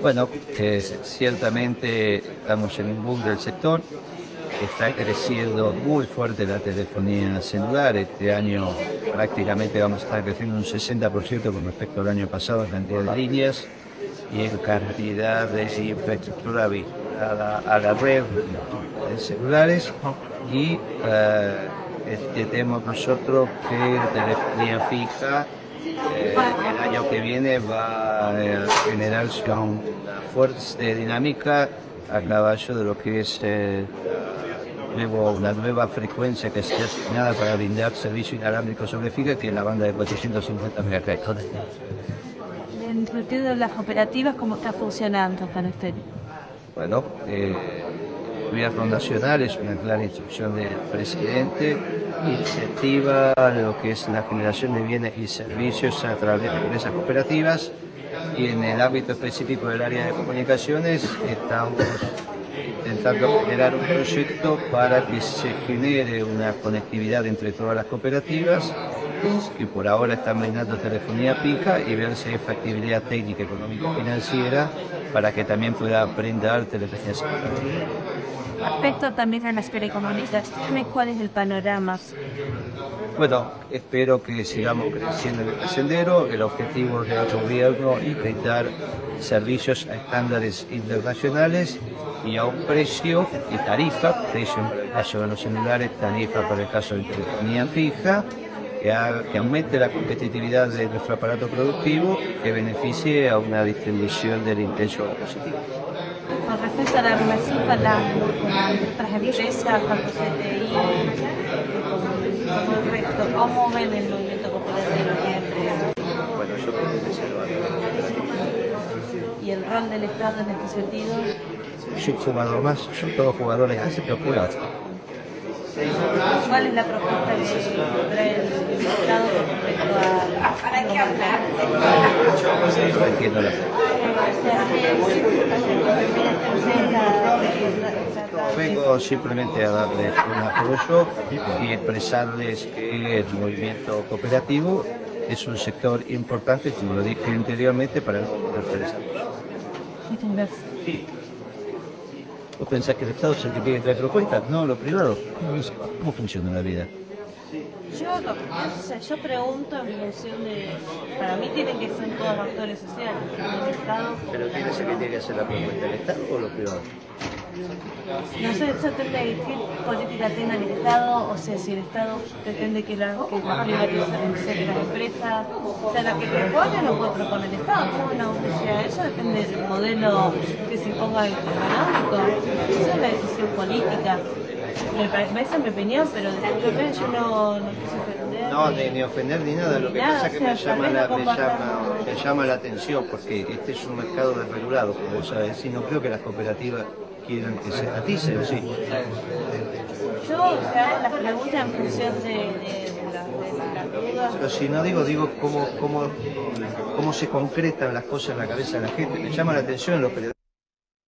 Bueno, eh, ciertamente estamos en un boom del sector, está creciendo muy fuerte la telefonía celular, este año prácticamente vamos a estar creciendo un 60% con respecto al año pasado en cantidad de líneas y en cantidad de infraestructura vinculada a la red de celulares. Y eh, tenemos nosotros que telefonía fija eh, el año que viene va a generar una fuerte dinámica a caballo de lo que es eh, una nueva frecuencia que está destinada para brindar servicio inalámbrico sobre fija, que es la banda de 450 MHz. Sentido de las operativas, ¿cómo está funcionando para usted? Bueno, eh, gobierno nacional es una clara instrucción del presidente, incentiva lo que es la generación de bienes y servicios a través de empresas cooperativas. Y en el ámbito específico del área de comunicaciones estamos intentando generar un proyecto para que se genere una conectividad entre todas las cooperativas que por ahora están brindando telefonía pica y ver si hay factibilidad técnica, económica y financiera para que también pueda brindar telefonía Respecto también a las telecomunicaciones, ¿cuál es el panorama? Bueno, espero que sigamos creciendo en el sendero. El objetivo de nuestro gobierno es brindar servicios a estándares internacionales y a un precio y tarifa, precio en caso de los celulares, tarifa para el caso de telefonía fija, que, aumente la competitividad de nuestro aparato productivo, que beneficie a una distribución del intenso positivo. Con respecto a la relación con las empresas, con el ¿cómo ven el movimiento cooperativo Bueno, yo creo que es ¿Y el rol del Estado en este sentido? Yo jugador más, son todos jugadores así que juegan. ¿Cuál es la propuesta que trae el Estado con respecto a... No entiendo la Vengo simplemente a darles un apoyo y expresarles que el movimiento cooperativo es un sector importante, como lo dije anteriormente, para el Sí. ¿Vos pensás que el Estado es el que tiene que traer cuenta? No, lo privado. ¿Cómo funciona la vida? Yo, yo pregunto en función de. Para mí tienen que ser todos actores sociales. El Estado. ¿Pero quién es el que tiene que hacer la propuesta? ¿El Estado o los privados? No sé, tendré qué política tenga el Estado, o sea, si el Estado pretende que la, que la privatización de las empresas sea la que propone, lo puede proponer el Estado. Bueno, o sea, eso depende del modelo que se imponga el económico. Esa es la decisión política. Me parece mi opinión, pero desde yo no, no quise. No, ni, ni, ofender ni nada, lo que pasa es que me, llama la, me, llama, me llama la atención porque este es un mercado desregulado, como sabes, y no creo que las cooperativas quieran que se atice, sí. Yo, o sea, la pregunta en función de, de, Pero si no digo, digo cómo, cómo, cómo se concretan las cosas en la cabeza de la gente. Me llama la atención los periodistas.